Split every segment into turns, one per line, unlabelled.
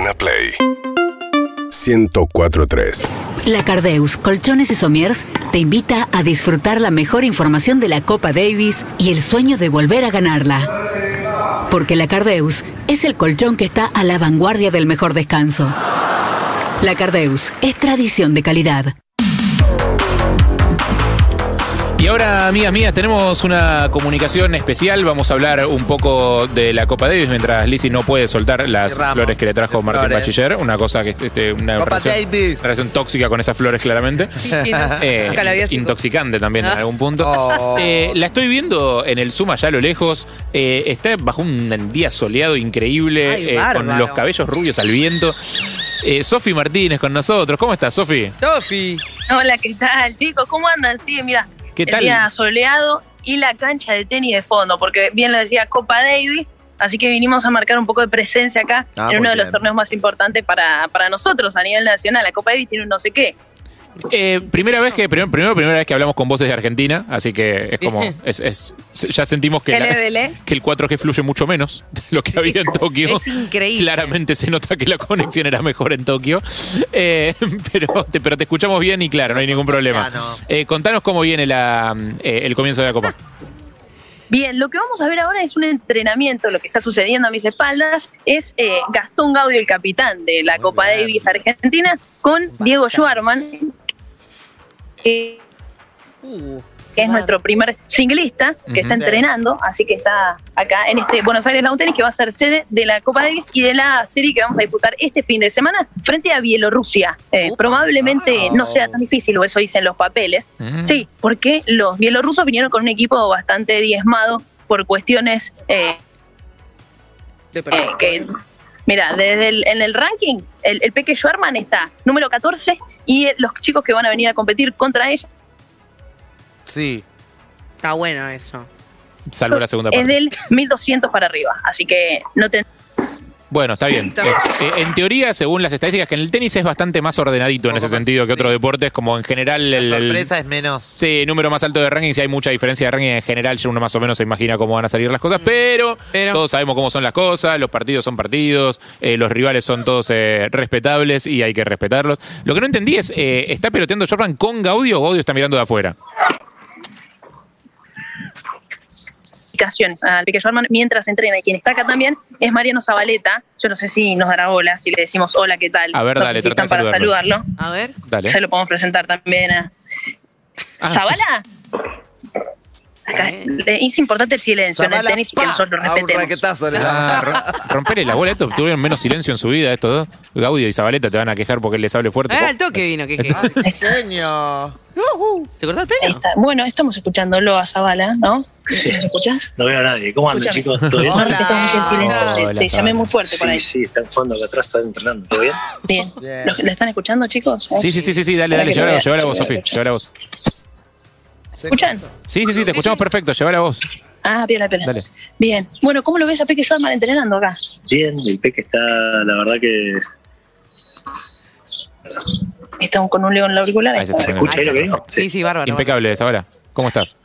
Urbana Play 1043.
La Cardeus Colchones y Somiers te invita a disfrutar la mejor información de la Copa Davis y el sueño de volver a ganarla. Porque la Cardeus es el colchón que está a la vanguardia del mejor descanso. La Cardeus es tradición de calidad.
Ahora, amigas mías, tenemos una comunicación especial. Vamos a hablar un poco de la Copa Davis mientras Lizzie no puede soltar las
Ramos,
flores que le trajo Martín
flores.
Bachiller. Una cosa que este, una
Copa
relación,
Davis.
relación tóxica con esas flores, claramente.
Sí, sí, no,
Eh,
nunca la había sido.
intoxicante también en
Ah.
algún punto.
Oh.
Eh, la estoy viendo en el Zoom allá a lo lejos. Eh, está bajo un día soleado increíble,
Ay,
eh, con los cabellos rubios al viento. Eh, Sofi Martínez con nosotros. ¿Cómo estás, Sofi?
Sofi.
Hola, ¿qué tal, chicos? ¿Cómo andan? Sí, mira,
¿Qué
el día soleado y la cancha de tenis de fondo, porque bien lo decía Copa Davis, así que vinimos a marcar un poco de presencia acá
Ah,
en uno de los torneos más importantes para, para nosotros a nivel nacional. La Copa Davis tiene un no sé qué.
Eh, primera vez que primero, primero primera vez que hablamos con vos desde Argentina, así que es como es, es- ya sentimos que, que el 4G fluye mucho menos de lo que había en Tokio.
Es increíble.
Claramente se nota que la conexión era mejor en Tokio, Eh, pero, te, pero te escuchamos bien y claro, no hay ningún problema.
Claro.
Eh, contanos cómo viene la, eh, el comienzo de la Copa.
Bien, lo que vamos a ver ahora es un entrenamiento, lo que está sucediendo a mis espaldas es eh, Gastón Gaudio, el capitán de la
Muy
Copa
bien.
Davis Argentina, con Diego Schwarman, que
Uh,
que es nuestro primer singlista que está entrenando, así que está acá en este Buenos Aires Lawn Tennis, que va a ser sede de la Copa Davis y de la serie que vamos a disputar este fin de semana frente a Bielorrusia. Eh, probablemente no sea tan difícil, o eso dicen los papeles.
Mm.
Sí, porque los bielorrusos vinieron con un equipo bastante diezmado por cuestiones eh,
de
eh, que, mira, desde el, en el ranking, el, el Peque Schwarman está número 14 y los chicos que van a venir a competir contra ellos
Sí.
Está bueno eso.
Salvo la segunda
es
parte.
del 1200 para arriba. Así que no te.
Bueno, está bien. Es- eh, en teoría, según las estadísticas, que en el tenis es bastante más ordenadito en ese sentido que otros deportes, como en general
La
el, el-
sorpresa es menos.
Sí, número más alto de ranking, si hay mucha diferencia de ranking en general, ya uno más o menos se imagina cómo van a salir las cosas, pero,
Pero-
todos sabemos cómo son las cosas, los partidos son partidos, eh, los rivales son todos eh, respetables y hay que respetarlos. Lo que no entendí es, eh, ¿está peloteando Jordan con Gaudio o Gaudio está mirando de afuera?
Indicaciones al Pique Schwarman mientras entrena. Y quien está acá también es Mariano Zabaleta. Yo no sé si nos dará bola, si le decimos hola, ¿qué tal?
A ver,
No
dale,
si están para
saludarlo.
saludarlo.
A ver.
Dale.
Se lo podemos presentar también a.
Ah.
¿Zabala? Acá
Eh.
es importante el silencio en el tenis y que nosotros lo
a un
respetemos.
raquetazo le da.
Ah, ro- rompele la bola, esto tuvieron menos silencio en su vida estos dos. Gaudio y Zabaleta te van a quejar porque él les hable fuerte.
Ah, al toque vino, que que-
Ay, qué genio.
¿Se cortó el
está. Bueno, estamos escuchándolo a Zabala, ¿no? ¿Nos escuchás?
No veo a nadie. ¿Cómo andan, chicos? ¿Todo bien?
No respetamos mucho el silencio. Te-
Hola,
te, llamé muy fuerte por
Sí,
ahí.
sí, está en fondo acá atrás, está entrenando. ¿Todo bien?
Bien.
Bien.
¿Lo, lo están escuchando, chicos?
Sí, sí, sí, sí, sí, dale, dale,
que
lleva
lo
la
vea.
voz, lleva
¿Escuchan?
escucha?
Sí, sí, sí, te escuchamos perfecto, lleva la voz.
Ah, piola, piola.
Dale.
Bien. Bueno, ¿cómo lo ves a Peque Schwarman entrenando acá?
Bien, el Peque está, la verdad que.
Está con un león en la auricular.
Ahí se
¿Se escucha ahí lo que digo?
Sí, sí, bárbaro.
Impecable, Zabala. ¿Cómo estás?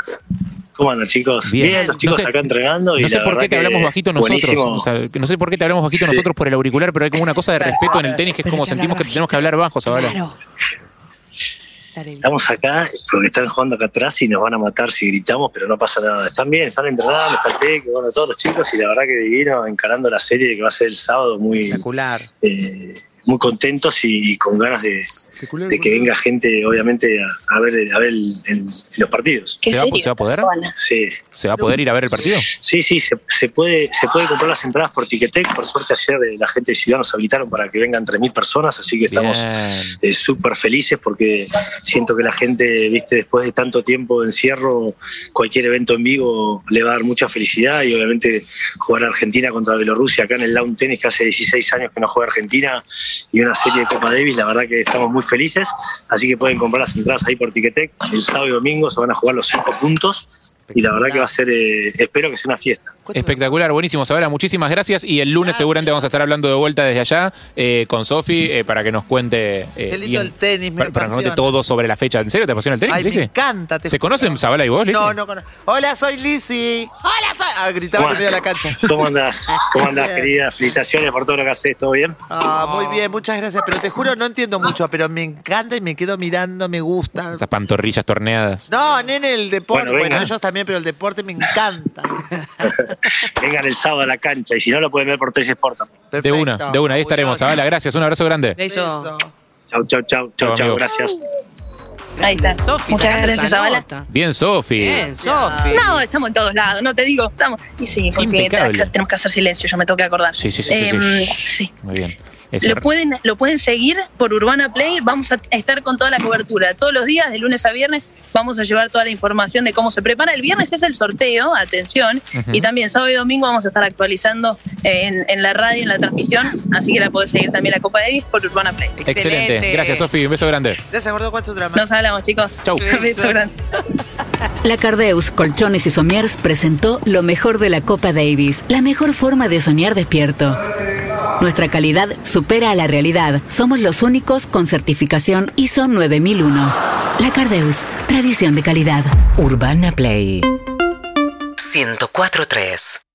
¿Cómo andan, chicos?
Bien.
Bien, los chicos
No sé-
acá entrenando. y
No sé
la
por qué te hablamos bajito nosotros. O sea, no sé por qué te hablamos bajito
Sí.
nosotros por el auricular, pero hay como una cosa de respeto en el tenis que es como
que
sentimos que tenemos que hablar bajo, Zabala.
Claro.
Estamos acá porque están jugando acá atrás y nos van a matar si gritamos, pero no pasa nada. Están bien, están entrenando, está el Peque, bueno, todos los chicos y la verdad que divino encarando la serie que va a ser el sábado muy,
Espectacular.
eh, muy contentos y, y con ganas de, de que venga gente, obviamente, a, a ver, a ver el- el- los partidos.
¿Qué
¿Se va-
serio
se va a poder?
Sí,
¿Se va a poder ir a ver el partido?
sí, sí, se, se puede, se puede comprar las entradas por Ticketek. Por suerte ayer eh, la gente de Ciudad nos habilitaron para que vengan 3.000 personas, así que estamos eh, súper felices porque siento que la gente, viste, después de tanto tiempo de encierro, cualquier evento en vivo le va a dar mucha felicidad y obviamente jugar a Argentina contra Bielorrusia acá en el Lawn Tennis, que hace 16 años que no juega Argentina, y una serie de Copa Davis, la verdad que estamos muy felices, así que pueden comprar las entradas ahí por Ticketek. El sábado y domingo se van a jugar los cinco puntos y la verdad que va a ser, eh, espero que sea una fiesta.
Espectacular, buenísimo, Sabela, muchísimas gracias. Y el lunes seguramente vamos a estar hablando de vuelta desde allá eh, con Sofi eh, para que nos cuente. eh,
Qué lindo
bien-
el tenis, me
para, para que nos cuente todo sobre la fecha. ¿En serio te apasiona el tenis?
Ay, me encanta. te
¿Se conocen Sabela y vos, Lizzy?
No, no conozco. Hola, soy Lizzy. Hola, soy. Ah, gritaba en
¿Cómo,
medio de la cancha.
¿Cómo andás? ¿Cómo andás, querida? Felicitaciones por todo lo que haces, ¿todo bien?
Ah, muy bien, muchas gracias. Pero te juro, no entiendo mucho, pero me encanta y me quedo mirando, me gusta.
Esas pantorrillas torneadas.
No, nene, el deporte.
Bueno,
Bueno, ellos también, pero el deporte me encanta.
Vengan el sábado a la cancha y si no lo pueden ver por 3 Sport también.
De una, de una, ahí estaremos. Sabela, gracias, un abrazo grande.
Beso.
Chau, chau, chau,
Chau,
chau, gracias.
Ahí está.
Sofi,
Muchas gracias,
nota.
Bien, Sofi.
Bien, Sofi.
No, estamos en todos lados, no te digo, estamos. Y sí, porque
Impecable.
tenemos que- hacer silencio, yo me tengo que acordar.
Sí, sí, sí, sí,
Em,
sí.
sí.
Muy bien. Eso.
Lo pueden, lo pueden seguir por Urbana Play. Vamos a estar con toda la cobertura. Todos los días, de lunes a viernes, vamos a llevar toda la información de cómo se prepara. El viernes es el sorteo, atención. Y también sábado y domingo vamos a estar actualizando en, en la radio, en la transmisión. Así que la podés seguir también la Copa Davis por Urbana Play.
Excelente.
Excelente.
Gracias, Sofi. Un beso grande.
Gracias, gordo. ¿Cuánto drama?
Nos hablamos, chicos.
Chau.
Un beso grande.
La Cardeus Colchones y Somiers presentó lo mejor de la Copa Davis, la mejor forma de soñar despierto. Nuestra calidad supera a la realidad. Somos los únicos con certificación ISO 9001. La Cardeus, tradición de calidad.
Urbana Play 104.3